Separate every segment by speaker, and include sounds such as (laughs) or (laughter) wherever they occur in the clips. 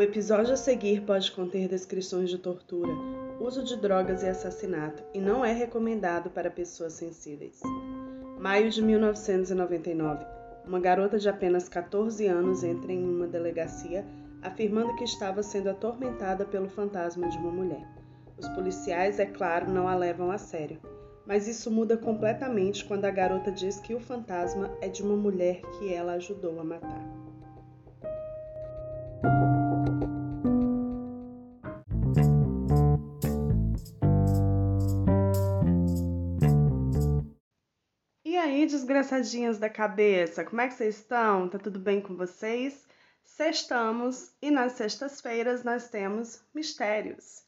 Speaker 1: O episódio a seguir pode conter descrições de tortura, uso de drogas e assassinato e não é recomendado para pessoas sensíveis. Maio de 1999. Uma garota de apenas 14 anos entra em uma delegacia afirmando que estava sendo atormentada pelo fantasma de uma mulher. Os policiais, é claro, não a levam a sério, mas isso muda completamente quando a garota diz que o fantasma é de uma mulher que ela ajudou a matar. Desgraçadinhas da cabeça, como é que vocês estão? Tá tudo bem com vocês? Sextamos e nas sextas-feiras nós temos mistérios.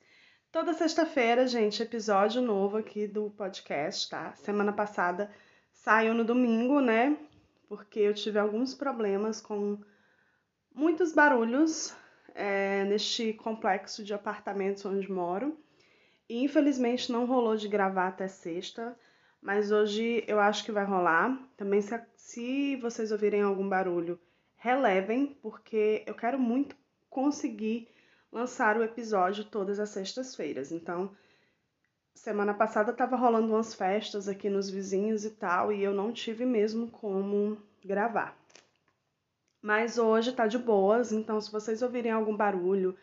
Speaker 1: Toda sexta-feira, gente, episódio novo aqui do podcast, tá? Semana passada saiu no domingo, né? Porque eu tive alguns problemas com muitos barulhos é, neste complexo de apartamentos onde moro. E infelizmente não rolou de gravar até sexta. Mas hoje eu acho que vai rolar. Também se, se vocês ouvirem algum barulho, relevem, porque eu quero muito conseguir lançar o episódio todas as sextas-feiras. Então, semana passada tava rolando umas festas aqui nos vizinhos e tal, e eu não tive mesmo como gravar. Mas hoje tá de boas, então se vocês ouvirem algum barulho,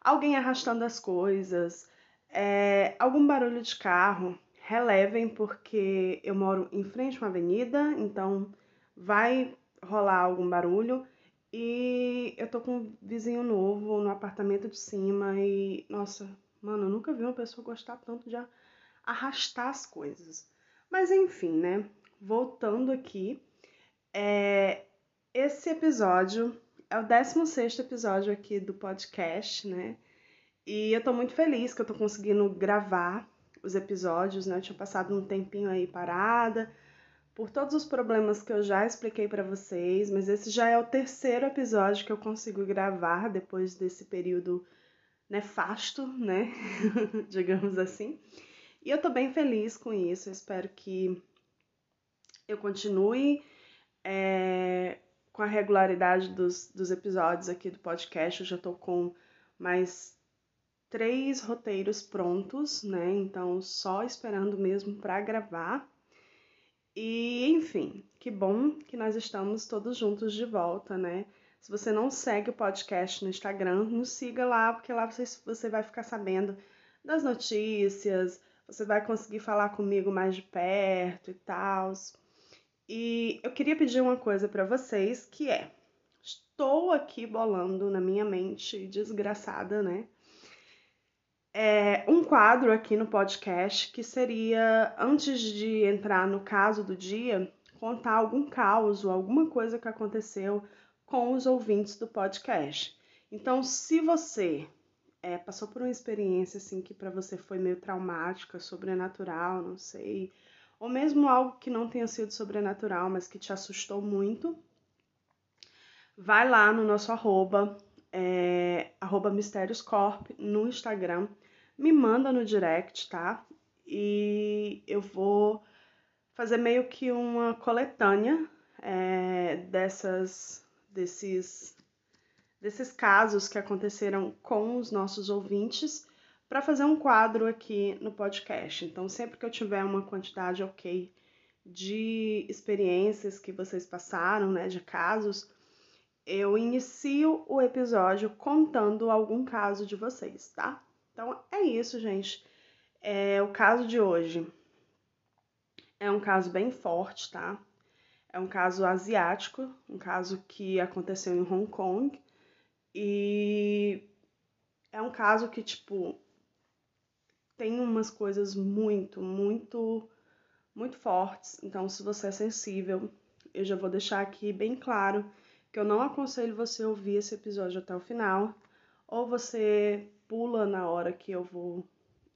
Speaker 1: alguém arrastando as coisas, é, algum barulho de carro, relevem porque eu moro em frente a uma avenida, então vai rolar algum barulho. E eu tô com um vizinho novo no apartamento de cima e, nossa, mano, eu nunca vi uma pessoa gostar tanto de arrastar as coisas. Mas enfim, né? Voltando aqui, é... esse episódio é o 16 episódio aqui do podcast, né? E eu tô muito feliz que eu tô conseguindo gravar os episódios, né? Eu tinha passado um tempinho aí parada por todos os problemas que eu já expliquei para vocês, mas esse já é o terceiro episódio que eu consigo gravar depois desse período nefasto, né? (laughs) Digamos assim. E eu tô bem feliz com isso. Eu espero que eu continue é, com a regularidade dos, dos episódios aqui do podcast. Eu já tô com mais três roteiros prontos, né? Então, só esperando mesmo para gravar. E, enfim, que bom que nós estamos todos juntos de volta, né? Se você não segue o podcast no Instagram, nos siga lá, porque lá você, você vai ficar sabendo das notícias, você vai conseguir falar comigo mais de perto e tal. E eu queria pedir uma coisa para vocês, que é: estou aqui bolando na minha mente desgraçada, né? É, um quadro aqui no podcast que seria, antes de entrar no caso do dia, contar algum caos ou alguma coisa que aconteceu com os ouvintes do podcast. Então, se você é, passou por uma experiência assim que para você foi meio traumática, sobrenatural, não sei, ou mesmo algo que não tenha sido sobrenatural, mas que te assustou muito, vai lá no nosso arroba, é, arroba Mistérioscorp no Instagram me manda no direct, tá? E eu vou fazer meio que uma coletânea é, dessas, desses, desses casos que aconteceram com os nossos ouvintes para fazer um quadro aqui no podcast. Então, sempre que eu tiver uma quantidade ok de experiências que vocês passaram, né, de casos, eu inicio o episódio contando algum caso de vocês, tá? Então é isso, gente. É, o caso de hoje é um caso bem forte, tá? É um caso asiático, um caso que aconteceu em Hong Kong. E é um caso que, tipo, tem umas coisas muito, muito, muito fortes. Então, se você é sensível, eu já vou deixar aqui bem claro que eu não aconselho você ouvir esse episódio até o final. Ou você pula na hora que eu vou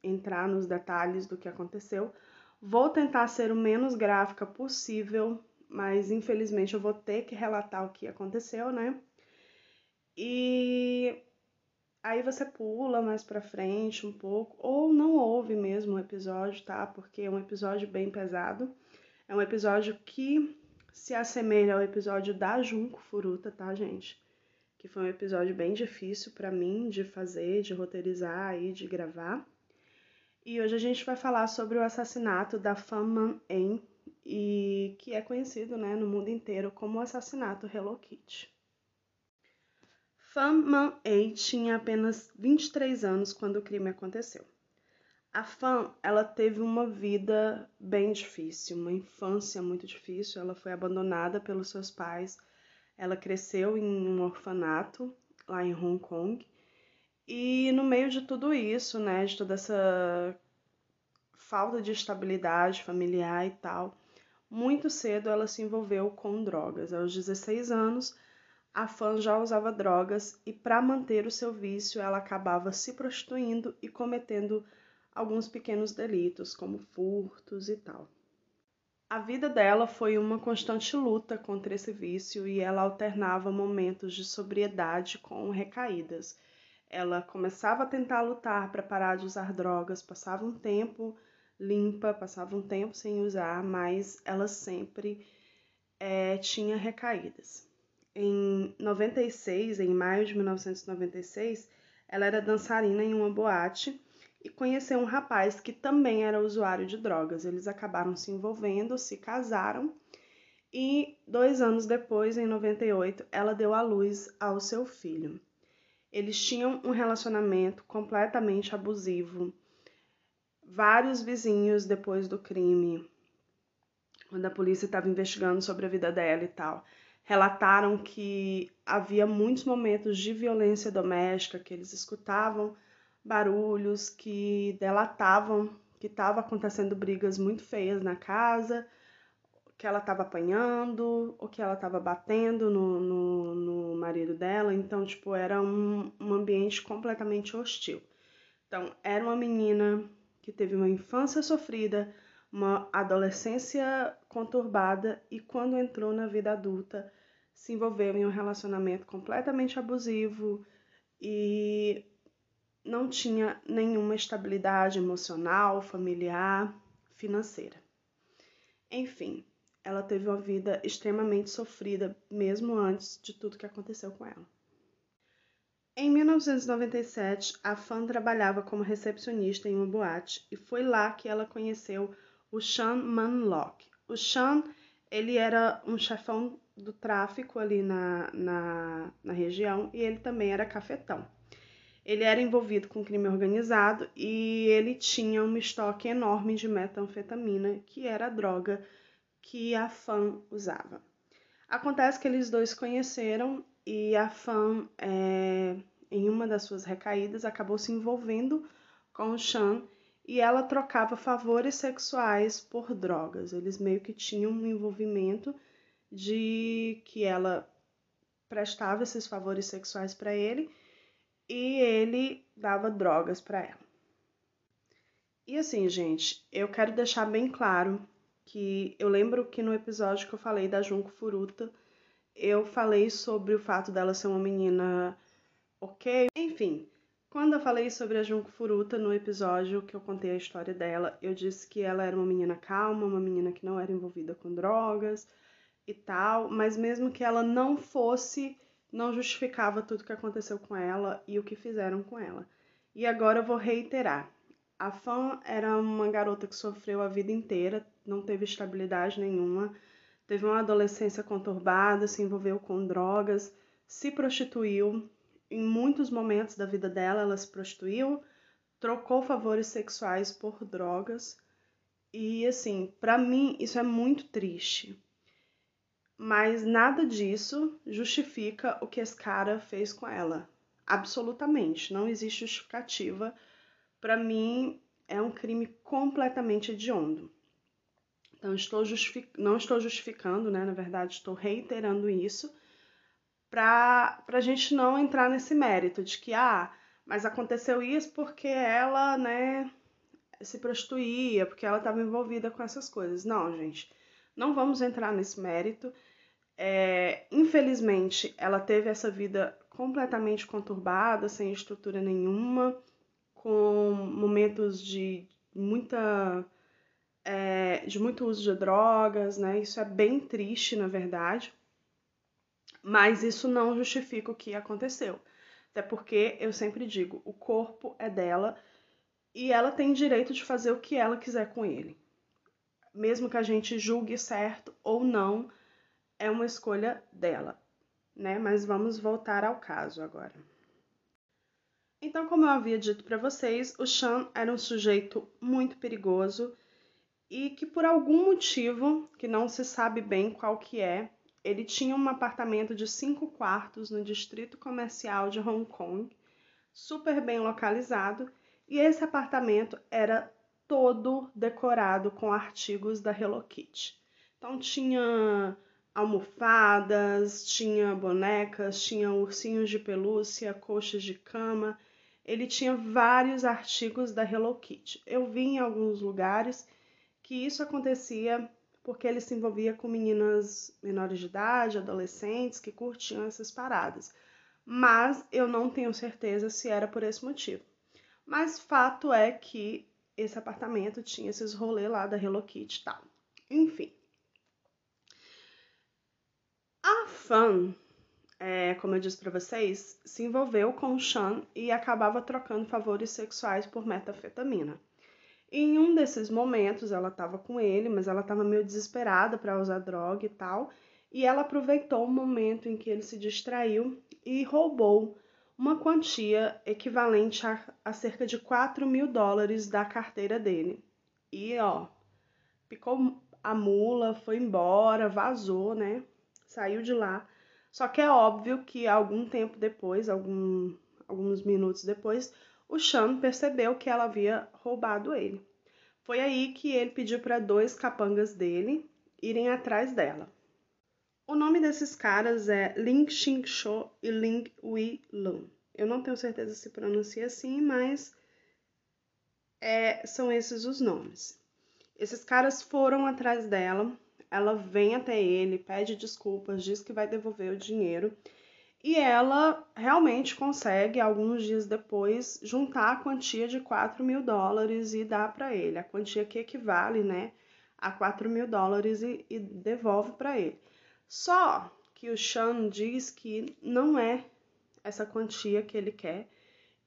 Speaker 1: entrar nos detalhes do que aconteceu. Vou tentar ser o menos gráfica possível, mas infelizmente eu vou ter que relatar o que aconteceu, né? E aí você pula mais para frente um pouco ou não ouve mesmo o episódio, tá? Porque é um episódio bem pesado. É um episódio que se assemelha ao episódio da Junco Furuta, tá, gente? Que foi um episódio bem difícil para mim de fazer, de roteirizar e de gravar. E hoje a gente vai falar sobre o assassinato da Fan Man En, e que é conhecido né, no mundo inteiro como o assassinato Hello Kitty. Fan Man En tinha apenas 23 anos quando o crime aconteceu. A Fan, ela teve uma vida bem difícil, uma infância muito difícil. Ela foi abandonada pelos seus pais. Ela cresceu em um orfanato lá em Hong Kong. E no meio de tudo isso, né, de toda essa falta de estabilidade familiar e tal, muito cedo ela se envolveu com drogas. Aos 16 anos, a Fan já usava drogas e para manter o seu vício, ela acabava se prostituindo e cometendo alguns pequenos delitos, como furtos e tal. A vida dela foi uma constante luta contra esse vício e ela alternava momentos de sobriedade com recaídas. Ela começava a tentar lutar para parar de usar drogas, passava um tempo limpa, passava um tempo sem usar, mas ela sempre é, tinha recaídas. Em 96, em maio de 1996, ela era dançarina em uma boate e conheceu um rapaz que também era usuário de drogas. Eles acabaram se envolvendo, se casaram e dois anos depois, em 98, ela deu à luz ao seu filho. Eles tinham um relacionamento completamente abusivo. Vários vizinhos, depois do crime, quando a polícia estava investigando sobre a vida dela e tal, relataram que havia muitos momentos de violência doméstica que eles escutavam barulhos que delatavam que estava acontecendo brigas muito feias na casa, que ela estava apanhando, ou que ela estava batendo no, no, no, marido dela. Então, tipo, era um, um ambiente completamente hostil. Então, era uma menina que teve uma infância sofrida, uma adolescência conturbada e quando entrou na vida adulta se envolveu em um relacionamento completamente abusivo e não tinha nenhuma estabilidade emocional, familiar, financeira. Enfim, ela teve uma vida extremamente sofrida mesmo antes de tudo que aconteceu com ela. Em 1997, a Fan trabalhava como recepcionista em uma boate e foi lá que ela conheceu o Sean Manlock. O Sean, ele era um chefão do tráfico ali na, na, na região e ele também era cafetão. Ele era envolvido com crime organizado e ele tinha um estoque enorme de metanfetamina, que era a droga que a Fan usava. Acontece que eles dois conheceram e a Fan, é, em uma das suas recaídas, acabou se envolvendo com o Sean e ela trocava favores sexuais por drogas. Eles meio que tinham um envolvimento de que ela prestava esses favores sexuais para ele e ele dava drogas para ela. E assim, gente, eu quero deixar bem claro que eu lembro que no episódio que eu falei da Junko Furuta, eu falei sobre o fato dela ser uma menina ok. Enfim, quando eu falei sobre a Junko Furuta no episódio que eu contei a história dela, eu disse que ela era uma menina calma, uma menina que não era envolvida com drogas e tal, mas mesmo que ela não fosse não justificava tudo que aconteceu com ela e o que fizeram com ela. E agora eu vou reiterar. A Fan era uma garota que sofreu a vida inteira, não teve estabilidade nenhuma, teve uma adolescência conturbada, se envolveu com drogas, se prostituiu. Em muitos momentos da vida dela, ela se prostituiu, trocou favores sexuais por drogas. E assim, para mim isso é muito triste mas nada disso justifica o que esse cara fez com ela. Absolutamente, não existe justificativa. Para mim, é um crime completamente hediondo. Então, estou justific... não estou justificando, né? Na verdade, estou reiterando isso para a gente não entrar nesse mérito de que, ah, mas aconteceu isso porque ela, né, se prostituía, porque ela estava envolvida com essas coisas. Não, gente, não vamos entrar nesse mérito. É, infelizmente, ela teve essa vida completamente conturbada, sem estrutura nenhuma, com momentos de muita é, de muito uso de drogas, né? Isso é bem triste, na verdade. Mas isso não justifica o que aconteceu. Até porque eu sempre digo, o corpo é dela e ela tem direito de fazer o que ela quiser com ele. Mesmo que a gente julgue certo ou não, é uma escolha dela, né? Mas vamos voltar ao caso agora. Então, como eu havia dito para vocês, o Sean era um sujeito muito perigoso e que por algum motivo, que não se sabe bem qual que é, ele tinha um apartamento de cinco quartos no distrito comercial de Hong Kong, super bem localizado, e esse apartamento era todo decorado com artigos da Hello Kitty. Então tinha almofadas, tinha bonecas, tinha ursinhos de pelúcia, coxas de cama. Ele tinha vários artigos da Hello Kitty. Eu vi em alguns lugares que isso acontecia porque ele se envolvia com meninas menores de idade, adolescentes que curtiam essas paradas. Mas eu não tenho certeza se era por esse motivo. Mas fato é que esse apartamento tinha esses rolês lá da Hello Kitty e tal. Enfim. A Fan, é, como eu disse para vocês, se envolveu com Sean e acabava trocando favores sexuais por metafetamina. Em um desses momentos, ela estava com ele, mas ela estava meio desesperada para usar droga e tal. E ela aproveitou o momento em que ele se distraiu e roubou uma quantia equivalente a, a cerca de 4 mil dólares da carteira dele. E ó, picou a mula, foi embora, vazou, né? Saiu de lá. Só que é óbvio que algum tempo depois, algum, alguns minutos depois, o Sean percebeu que ela havia roubado ele. Foi aí que ele pediu para dois capangas dele irem atrás dela. O nome desses caras é Ling Xingshou e Ling Wei Lun. Eu não tenho certeza se pronuncia assim, mas é, são esses os nomes. Esses caras foram atrás dela, ela vem até ele, pede desculpas, diz que vai devolver o dinheiro e ela realmente consegue, alguns dias depois, juntar a quantia de 4 mil dólares e dar para ele, a quantia que equivale né, a 4 mil dólares e, e devolve para ele. Só que o Sean diz que não é essa quantia que ele quer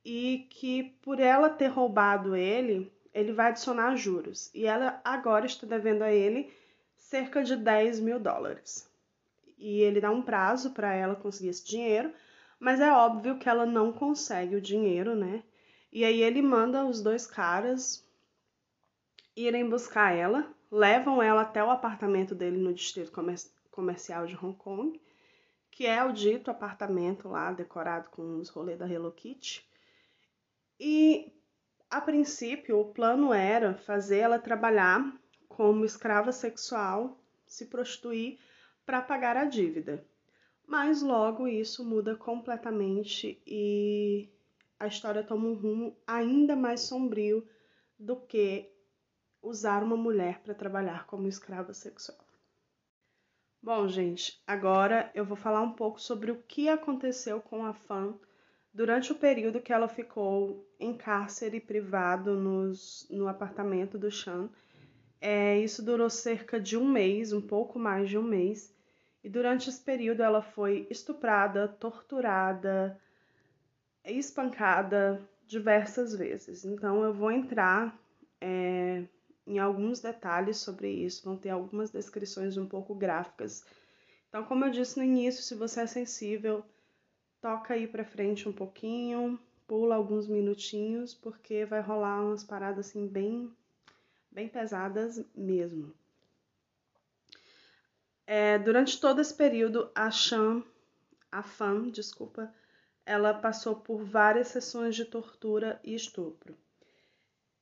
Speaker 1: e que por ela ter roubado ele, ele vai adicionar juros. E ela agora está devendo a ele cerca de 10 mil dólares e ele dá um prazo para ela conseguir esse dinheiro, mas é óbvio que ela não consegue o dinheiro, né? E aí ele manda os dois caras irem buscar ela, levam ela até o apartamento dele no distrito comer comercial de Hong Kong, que é o dito apartamento lá decorado com os rolês da Hello Kitty. E a princípio o plano era fazer ela trabalhar como escrava sexual, se prostituir para pagar a dívida. Mas logo isso muda completamente e a história toma um rumo ainda mais sombrio do que usar uma mulher para trabalhar como escrava sexual. Bom, gente, agora eu vou falar um pouco sobre o que aconteceu com a Fan durante o período que ela ficou em cárcere privado nos, no apartamento do Chan. É, isso durou cerca de um mês, um pouco mais de um mês, e durante esse período ela foi estuprada, torturada, espancada diversas vezes. Então eu vou entrar é, em alguns detalhes sobre isso, vão ter algumas descrições um pouco gráficas. Então, como eu disse no início, se você é sensível, toca aí para frente um pouquinho, pula alguns minutinhos, porque vai rolar umas paradas assim bem, bem pesadas mesmo. É, durante todo esse período, a Chan, a Fan, desculpa, ela passou por várias sessões de tortura e estupro.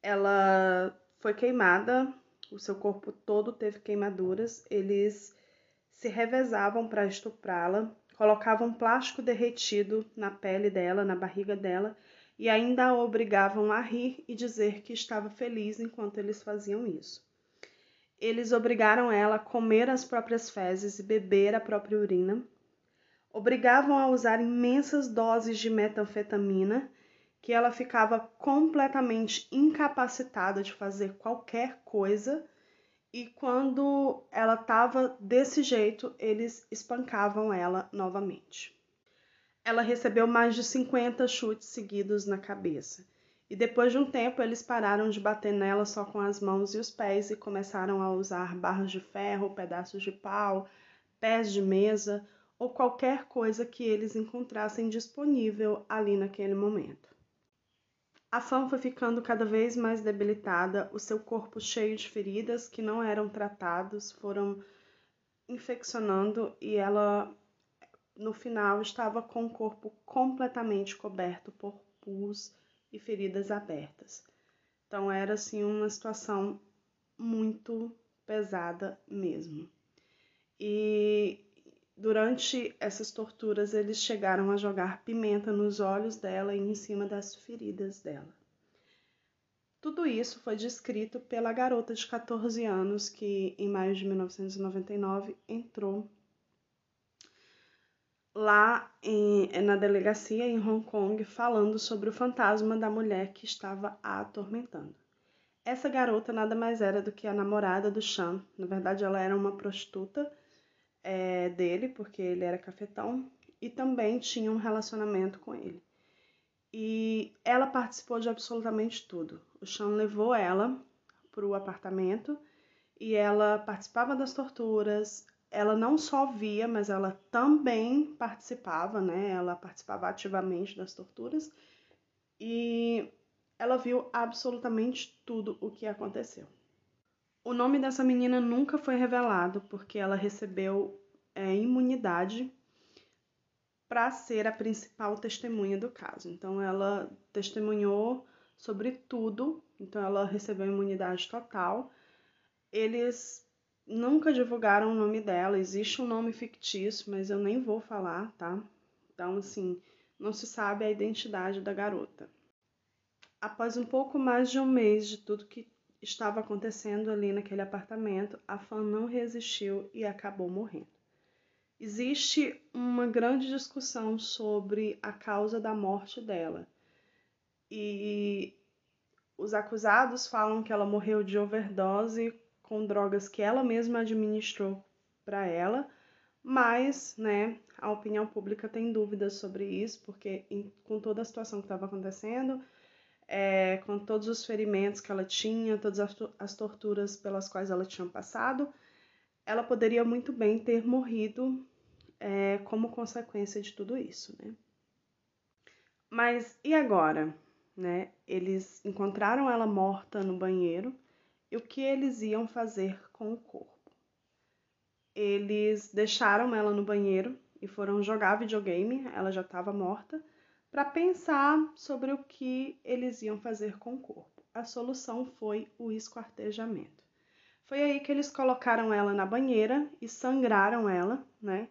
Speaker 1: Ela foi queimada, o seu corpo todo teve queimaduras, eles se revezavam para estuprá-la, colocavam plástico derretido na pele dela, na barriga dela, e ainda a obrigavam a rir e dizer que estava feliz enquanto eles faziam isso eles obrigaram ela a comer as próprias fezes e beber a própria urina, obrigavam a usar imensas doses de metanfetamina, que ela ficava completamente incapacitada de fazer qualquer coisa, E quando ela estava desse jeito, eles espancavam ela novamente. Ela recebeu mais de 50 chutes seguidos na cabeça. E depois de um tempo, eles pararam de bater nela só com as mãos e os pés e começaram a usar barras de ferro, pedaços de pau, pés de mesa ou qualquer coisa que eles encontrassem disponível ali naquele momento. A Fan foi ficando cada vez mais debilitada, o seu corpo cheio de feridas que não eram tratados foram infeccionando e ela, no final, estava com o corpo completamente coberto por pus e feridas abertas. Então era assim uma situação muito pesada mesmo. E Durante essas torturas, eles chegaram a jogar pimenta nos olhos dela e em cima das feridas dela. Tudo isso foi descrito pela garota de 14 anos que, em maio de 1999, entrou lá em, na delegacia em Hong Kong falando sobre o fantasma da mulher que estava a atormentando. Essa garota nada mais era do que a namorada do Chan. Na verdade, ela era uma prostituta é, dele, porque ele era cafetão, e também tinha um relacionamento com ele. E ela participou de absolutamente tudo. O Sean levou ela para o apartamento e ela participava das torturas. Ela não só via, mas ela também participava, né? Ela participava ativamente das torturas e ela viu absolutamente tudo o que aconteceu. O nome dessa menina nunca foi revelado porque ela recebeu é, imunidade para ser a principal testemunha do caso. Então, ela testemunhou sobre tudo, então, ela recebeu imunidade total. Eles nunca divulgaram o nome dela, existe um nome fictício, mas eu nem vou falar, tá? Então, assim, não se sabe a identidade da garota. Após um pouco mais de um mês de tudo que estava acontecendo ali naquele apartamento, a fã não resistiu e acabou morrendo. Existe uma grande discussão sobre a causa da morte dela. E os acusados falam que ela morreu de overdose com drogas que ela mesma administrou para ela, mas, né, a opinião pública tem dúvidas sobre isso, porque em, com toda a situação que estava acontecendo, é, com todos os ferimentos que ela tinha, todas as, as torturas pelas quais ela tinha passado, ela poderia muito bem ter morrido é, como consequência de tudo isso, né? Mas e agora? Né? Eles encontraram ela morta no banheiro e o que eles iam fazer com o corpo? Eles deixaram ela no banheiro e foram jogar videogame, ela já estava morta para pensar sobre o que eles iam fazer com o corpo. A solução foi o esquartejamento. Foi aí que eles colocaram ela na banheira e sangraram ela, né?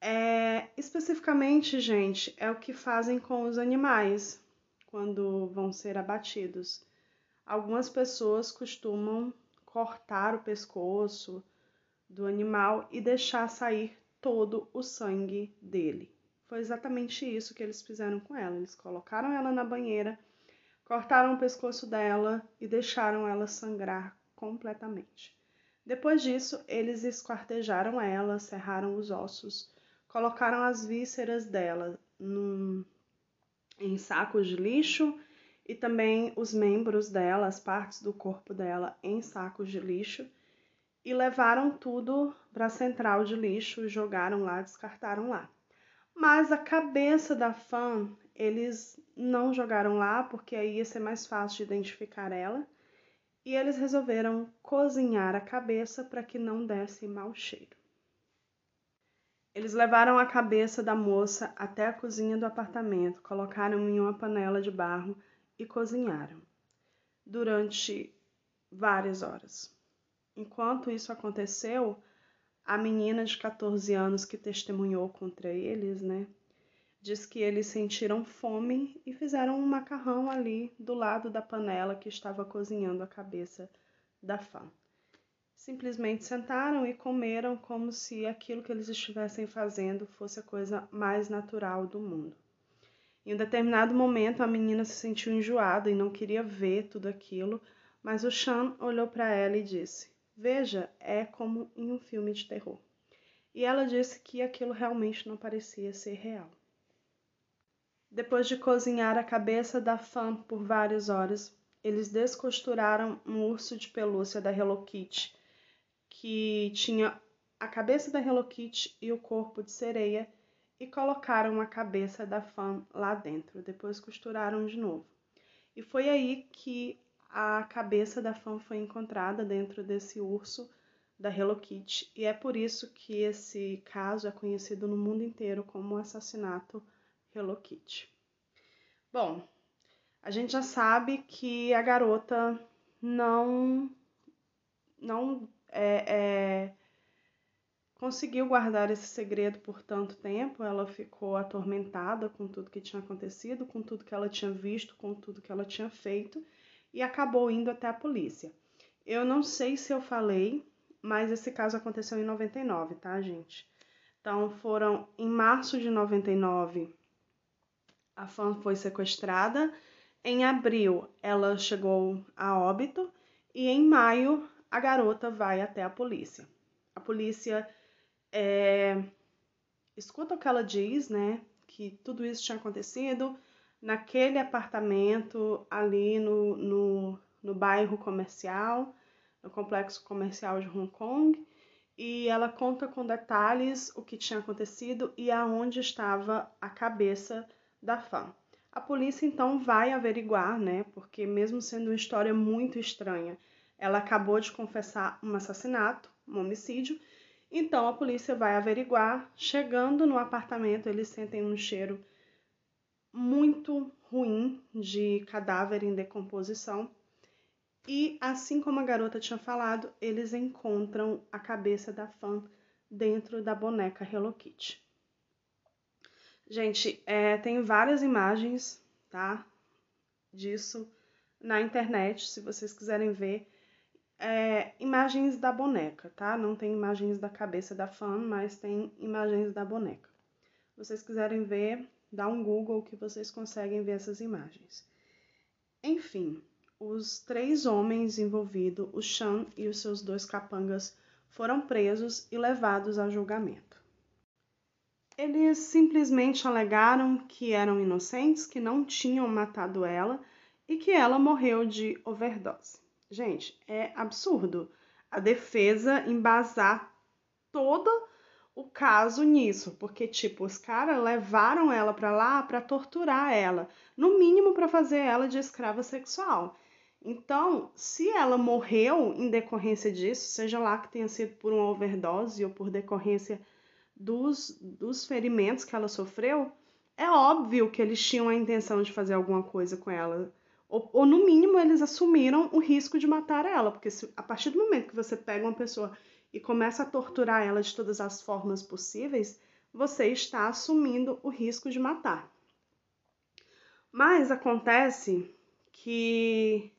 Speaker 1: É, especificamente, gente, é o que fazem com os animais quando vão ser abatidos. Algumas pessoas costumam cortar o pescoço do animal e deixar sair todo o sangue dele. Foi exatamente isso que eles fizeram com ela. Eles colocaram ela na banheira, cortaram o pescoço dela e deixaram ela sangrar completamente. Depois disso, eles esquartejaram ela, serraram os ossos, colocaram as vísceras dela num, em sacos de lixo e também os membros dela, as partes do corpo dela, em sacos de lixo e levaram tudo para a central de lixo, jogaram lá, descartaram lá. Mas a cabeça da fã eles não jogaram lá porque aí ia ser mais fácil de identificar ela. E eles resolveram cozinhar a cabeça para que não desse mau cheiro. Eles levaram a cabeça da moça até a cozinha do apartamento, colocaram em uma panela de barro e cozinharam durante várias horas. Enquanto isso aconteceu, a menina de 14 anos que testemunhou contra eles, né? Diz que eles sentiram fome e fizeram um macarrão ali do lado da panela que estava cozinhando a cabeça da fã. Simplesmente sentaram e comeram como se aquilo que eles estivessem fazendo fosse a coisa mais natural do mundo. Em um determinado momento, a menina se sentiu enjoada e não queria ver tudo aquilo, mas o Chan olhou para ela e disse: Veja, é como em um filme de terror. E ela disse que aquilo realmente não parecia ser real. Depois de cozinhar a cabeça da fã por várias horas, eles descosturaram um urso de pelúcia da Hello Kitty, que tinha a cabeça da Hello Kitty e o corpo de sereia, e colocaram a cabeça da fã lá dentro. Depois costuraram de novo. E foi aí que a cabeça da fã foi encontrada dentro desse urso da Hello Kitty, e é por isso que esse caso é conhecido no mundo inteiro como o assassinato Hello Kitty. Bom, a gente já sabe que a garota não não é, é, conseguiu guardar esse segredo por tanto tempo. Ela ficou atormentada com tudo que tinha acontecido, com tudo que ela tinha visto, com tudo que ela tinha feito e acabou indo até a polícia. Eu não sei se eu falei, mas esse caso aconteceu em 99, tá, gente? Então foram em março de 99 a fã foi sequestrada. Em abril ela chegou a óbito e em maio a garota vai até a polícia. A polícia é, escuta o que ela diz, né? Que tudo isso tinha acontecido naquele apartamento ali no, no, no bairro comercial, no complexo comercial de Hong Kong, e ela conta com detalhes o que tinha acontecido e aonde estava a cabeça da fã. A polícia então vai averiguar, né? Porque mesmo sendo uma história muito estranha, ela acabou de confessar um assassinato, um homicídio. Então a polícia vai averiguar. Chegando no apartamento, eles sentem um cheiro muito ruim de cadáver em decomposição. E assim como a garota tinha falado, eles encontram a cabeça da fã dentro da boneca Hello Kitty. Gente, é, tem várias imagens, tá? Disso na internet, se vocês quiserem ver. É, imagens da boneca, tá? Não tem imagens da cabeça da fã, mas tem imagens da boneca. Se vocês quiserem ver, dá um Google que vocês conseguem ver essas imagens. Enfim, os três homens envolvidos, o Chan e os seus dois capangas, foram presos e levados a julgamento. Eles simplesmente alegaram que eram inocentes, que não tinham matado ela e que ela morreu de overdose. Gente, é absurdo a defesa embasar toda o caso nisso, porque tipo, os caras levaram ela para lá para torturar ela, no mínimo para fazer ela de escrava sexual. Então, se ela morreu em decorrência disso, seja lá que tenha sido por uma overdose ou por decorrência dos, dos ferimentos que ela sofreu, é óbvio que eles tinham a intenção de fazer alguma coisa com ela. Ou, ou no mínimo, eles assumiram o risco de matar ela, porque se, a partir do momento que você pega uma pessoa e começa a torturar ela de todas as formas possíveis, você está assumindo o risco de matar. Mas acontece que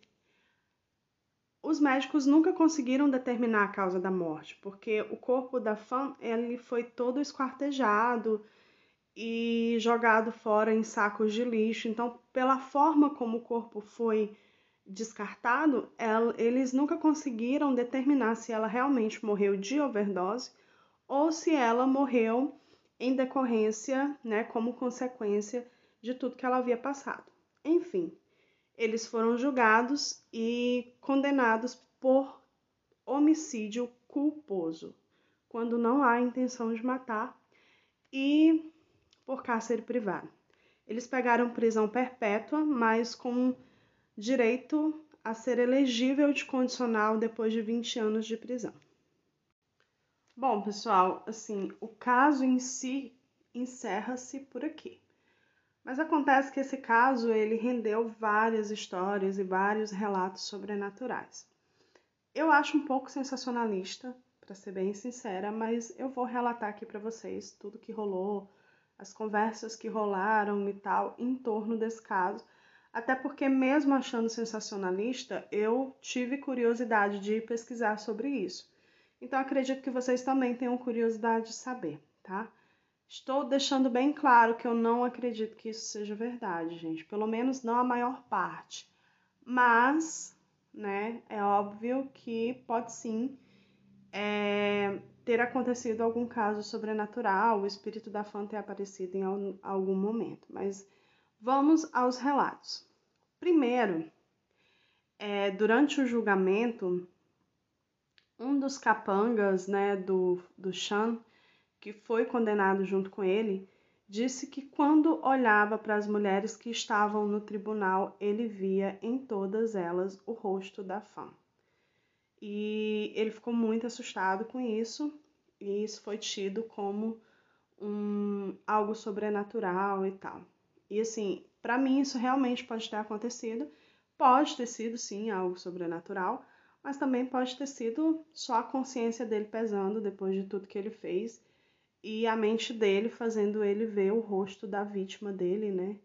Speaker 1: os médicos nunca conseguiram determinar a causa da morte, porque o corpo da fã ele foi todo esquartejado e jogado fora em sacos de lixo. Então, pela forma como o corpo foi descartado, eles nunca conseguiram determinar se ela realmente morreu de overdose ou se ela morreu em decorrência, né, como consequência de tudo que ela havia passado. Enfim, eles foram julgados e condenados por homicídio culposo, quando não há intenção de matar, e por cárcere privado. Eles pegaram prisão perpétua, mas com direito a ser elegível de condicional depois de 20 anos de prisão. Bom, pessoal, assim, o caso em si encerra-se por aqui. Mas acontece que esse caso ele rendeu várias histórias e vários relatos sobrenaturais. Eu acho um pouco sensacionalista, para ser bem sincera, mas eu vou relatar aqui para vocês tudo que rolou, as conversas que rolaram e tal em torno desse caso até porque, mesmo achando sensacionalista, eu tive curiosidade de pesquisar sobre isso. Então, acredito que vocês também tenham curiosidade de saber, tá? Estou deixando bem claro que eu não acredito que isso seja verdade, gente. Pelo menos não a maior parte. Mas, né, é óbvio que pode sim é, ter acontecido algum caso sobrenatural, o espírito da Fan ter aparecido em algum momento. Mas vamos aos relatos. Primeiro, é, durante o julgamento, um dos capangas né, do, do Shan, que foi condenado junto com ele, disse que quando olhava para as mulheres que estavam no tribunal, ele via em todas elas o rosto da Fan. E ele ficou muito assustado com isso, e isso foi tido como um, algo sobrenatural e tal. E assim, para mim isso realmente pode ter acontecido. Pode ter sido sim algo sobrenatural, mas também pode ter sido só a consciência dele pesando depois de tudo que ele fez e a mente dele fazendo ele ver o rosto da vítima dele, né?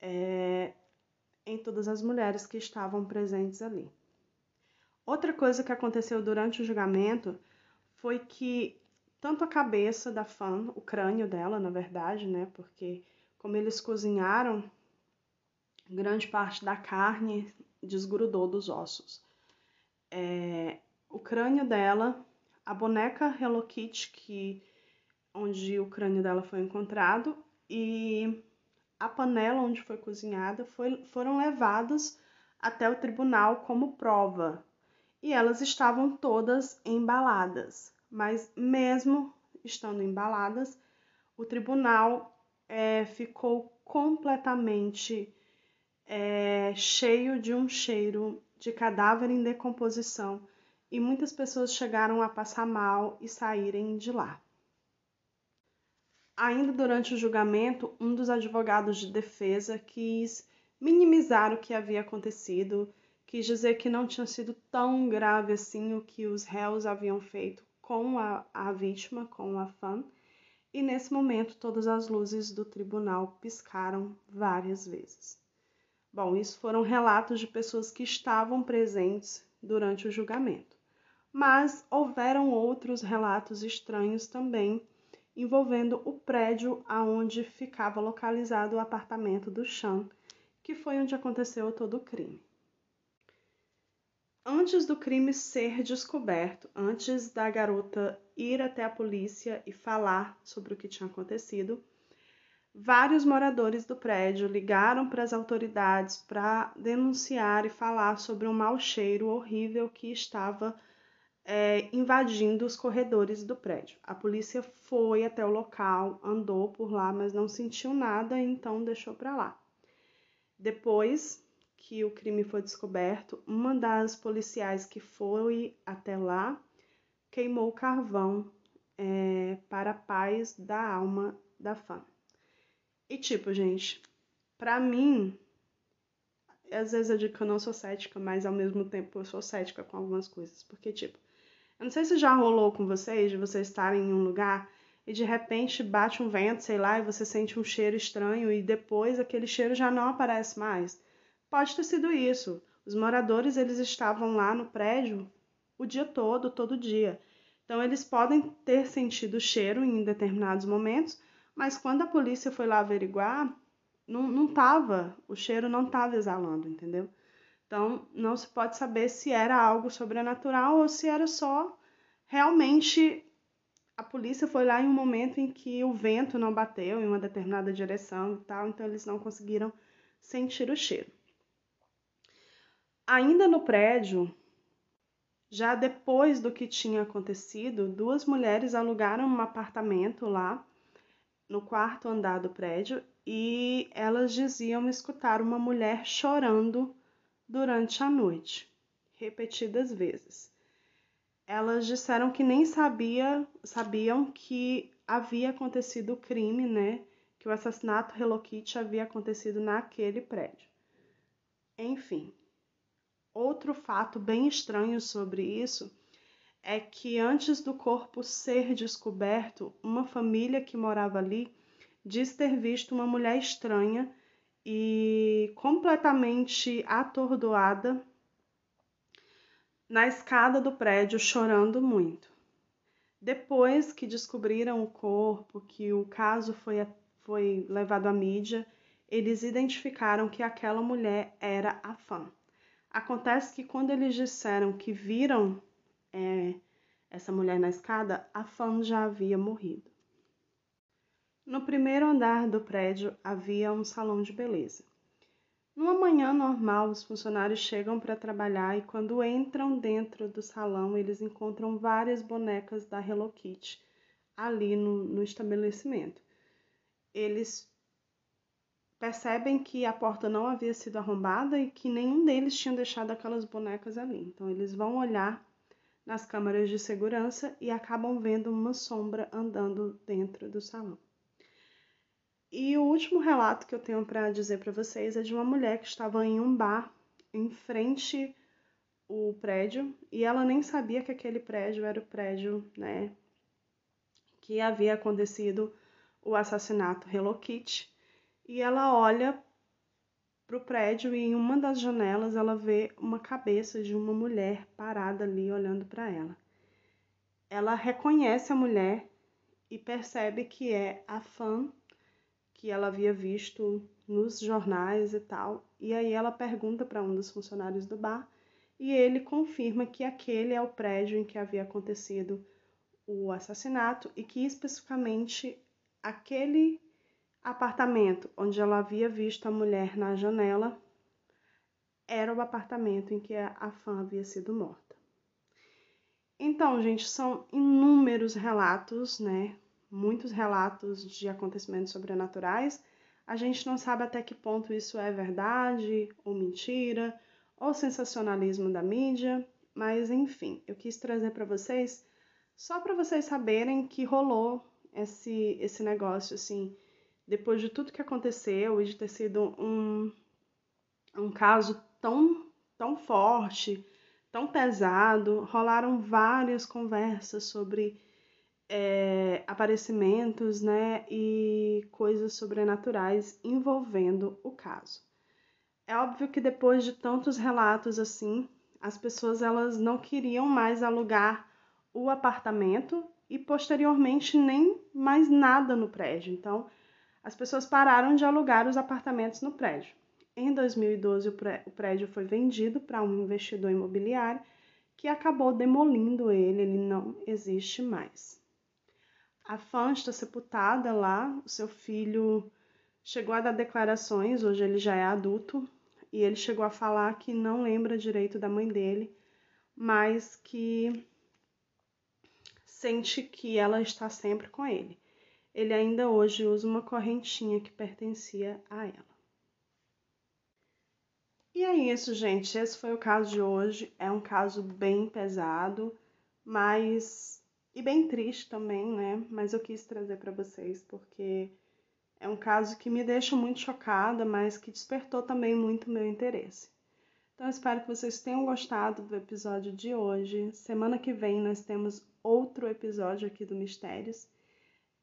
Speaker 1: É, em todas as mulheres que estavam presentes ali. Outra coisa que aconteceu durante o julgamento foi que tanto a cabeça da fã, o crânio dela, na verdade, né? Porque como eles cozinharam, grande parte da carne desgrudou dos ossos. É, o crânio dela, a boneca Hello Kitty, que, onde o crânio dela foi encontrado, e a panela onde foi cozinhada foi, foram levados até o tribunal como prova e elas estavam todas embaladas. Mas, mesmo estando embaladas, o tribunal é, ficou completamente é, cheio de um cheiro de cadáver em decomposição e muitas pessoas chegaram a passar mal e saírem de lá. Ainda durante o julgamento, um dos advogados de defesa quis minimizar o que havia acontecido quis dizer que não tinha sido tão grave assim o que os réus haviam feito com a, a vítima, com a fã, e nesse momento todas as luzes do tribunal piscaram várias vezes. Bom, isso foram relatos de pessoas que estavam presentes durante o julgamento, mas houveram outros relatos estranhos também envolvendo o prédio aonde ficava localizado o apartamento do Chan, que foi onde aconteceu todo o crime. Antes do crime ser descoberto, antes da garota ir até a polícia e falar sobre o que tinha acontecido, vários moradores do prédio ligaram para as autoridades para denunciar e falar sobre um mau cheiro horrível que estava é, invadindo os corredores do prédio. A polícia foi até o local, andou por lá, mas não sentiu nada, então deixou para lá. Depois que o crime foi descoberto, uma das policiais que foi até lá queimou carvão é, para a paz da alma da fã. E tipo, gente, para mim, às vezes eu digo que eu não sou cética, mas ao mesmo tempo eu sou cética com algumas coisas. Porque, tipo, eu não sei se já rolou com vocês de vocês estarem em um lugar e de repente bate um vento, sei lá, e você sente um cheiro estranho e depois aquele cheiro já não aparece mais. Pode ter sido isso. Os moradores eles estavam lá no prédio o dia todo, todo dia. Então eles podem ter sentido cheiro em determinados momentos, mas quando a polícia foi lá averiguar, não, não tava, o cheiro não estava exalando, entendeu? Então não se pode saber se era algo sobrenatural ou se era só realmente a polícia foi lá em um momento em que o vento não bateu em uma determinada direção e tal, então eles não conseguiram sentir o cheiro. Ainda no prédio, já depois do que tinha acontecido, duas mulheres alugaram um apartamento lá no quarto andar do prédio e elas diziam escutar uma mulher chorando durante a noite, repetidas vezes. Elas disseram que nem sabia, sabiam que havia acontecido o crime, né? Que o assassinato Hello Kitty havia acontecido naquele prédio. Enfim, Outro fato bem estranho sobre isso é que antes do corpo ser descoberto, uma família que morava ali diz ter visto uma mulher estranha e completamente atordoada na escada do prédio, chorando muito. Depois que descobriram o corpo, que o caso foi, foi levado à mídia, eles identificaram que aquela mulher era a fã. Acontece que quando eles disseram que viram é, essa mulher na escada, a Fan já havia morrido. No primeiro andar do prédio havia um salão de beleza. Numa manhã normal, os funcionários chegam para trabalhar e quando entram dentro do salão, eles encontram várias bonecas da Hello Kitty ali no, no estabelecimento. Eles percebem que a porta não havia sido arrombada e que nenhum deles tinha deixado aquelas bonecas ali. Então eles vão olhar nas câmeras de segurança e acabam vendo uma sombra andando dentro do salão. E o último relato que eu tenho para dizer para vocês é de uma mulher que estava em um bar em frente o prédio e ela nem sabia que aquele prédio era o prédio, né, que havia acontecido o assassinato Hello Kitty. E ela olha para o prédio e em uma das janelas ela vê uma cabeça de uma mulher parada ali olhando para ela. Ela reconhece a mulher e percebe que é a fã que ela havia visto nos jornais e tal. E aí ela pergunta para um dos funcionários do bar e ele confirma que aquele é o prédio em que havia acontecido o assassinato e que especificamente aquele apartamento onde ela havia visto a mulher na janela era o apartamento em que a fã havia sido morta. Então, gente, são inúmeros relatos, né? Muitos relatos de acontecimentos sobrenaturais. A gente não sabe até que ponto isso é verdade ou mentira, ou sensacionalismo da mídia, mas enfim, eu quis trazer para vocês só para vocês saberem que rolou esse esse negócio assim depois de tudo que aconteceu e de ter sido um, um caso tão, tão forte, tão pesado, rolaram várias conversas sobre é, aparecimentos né, e coisas sobrenaturais envolvendo o caso. É óbvio que depois de tantos relatos assim, as pessoas elas não queriam mais alugar o apartamento e posteriormente nem mais nada no prédio. Então, as pessoas pararam de alugar os apartamentos no prédio. Em 2012, o prédio foi vendido para um investidor imobiliário que acabou demolindo ele, ele não existe mais. A fã está sepultada lá, o seu filho chegou a dar declarações, hoje ele já é adulto, e ele chegou a falar que não lembra direito da mãe dele, mas que sente que ela está sempre com ele ele ainda hoje usa uma correntinha que pertencia a ela. E é isso, gente. Esse foi o caso de hoje. É um caso bem pesado, mas e bem triste também, né? Mas eu quis trazer para vocês porque é um caso que me deixa muito chocada, mas que despertou também muito meu interesse. Então, espero que vocês tenham gostado do episódio de hoje. Semana que vem nós temos outro episódio aqui do Mistérios.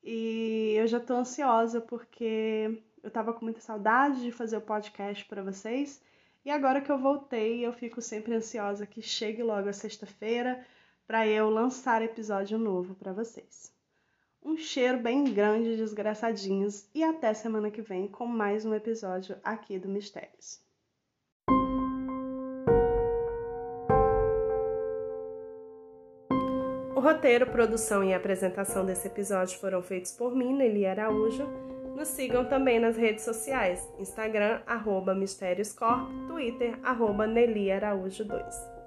Speaker 1: E eu já tô ansiosa porque eu tava com muita saudade de fazer o podcast para vocês. E agora que eu voltei, eu fico sempre ansiosa que chegue logo a sexta-feira para eu lançar episódio novo para vocês. Um cheiro bem grande, desgraçadinhos, e até semana que vem com mais um episódio aqui do Mistérios. O roteiro, produção e apresentação desse episódio foram feitos por mim, Nelly Araújo. Nos sigam também nas redes sociais, Instagram, arroba Mistérios Corp, Twitter, arroba Nelly Araújo 2.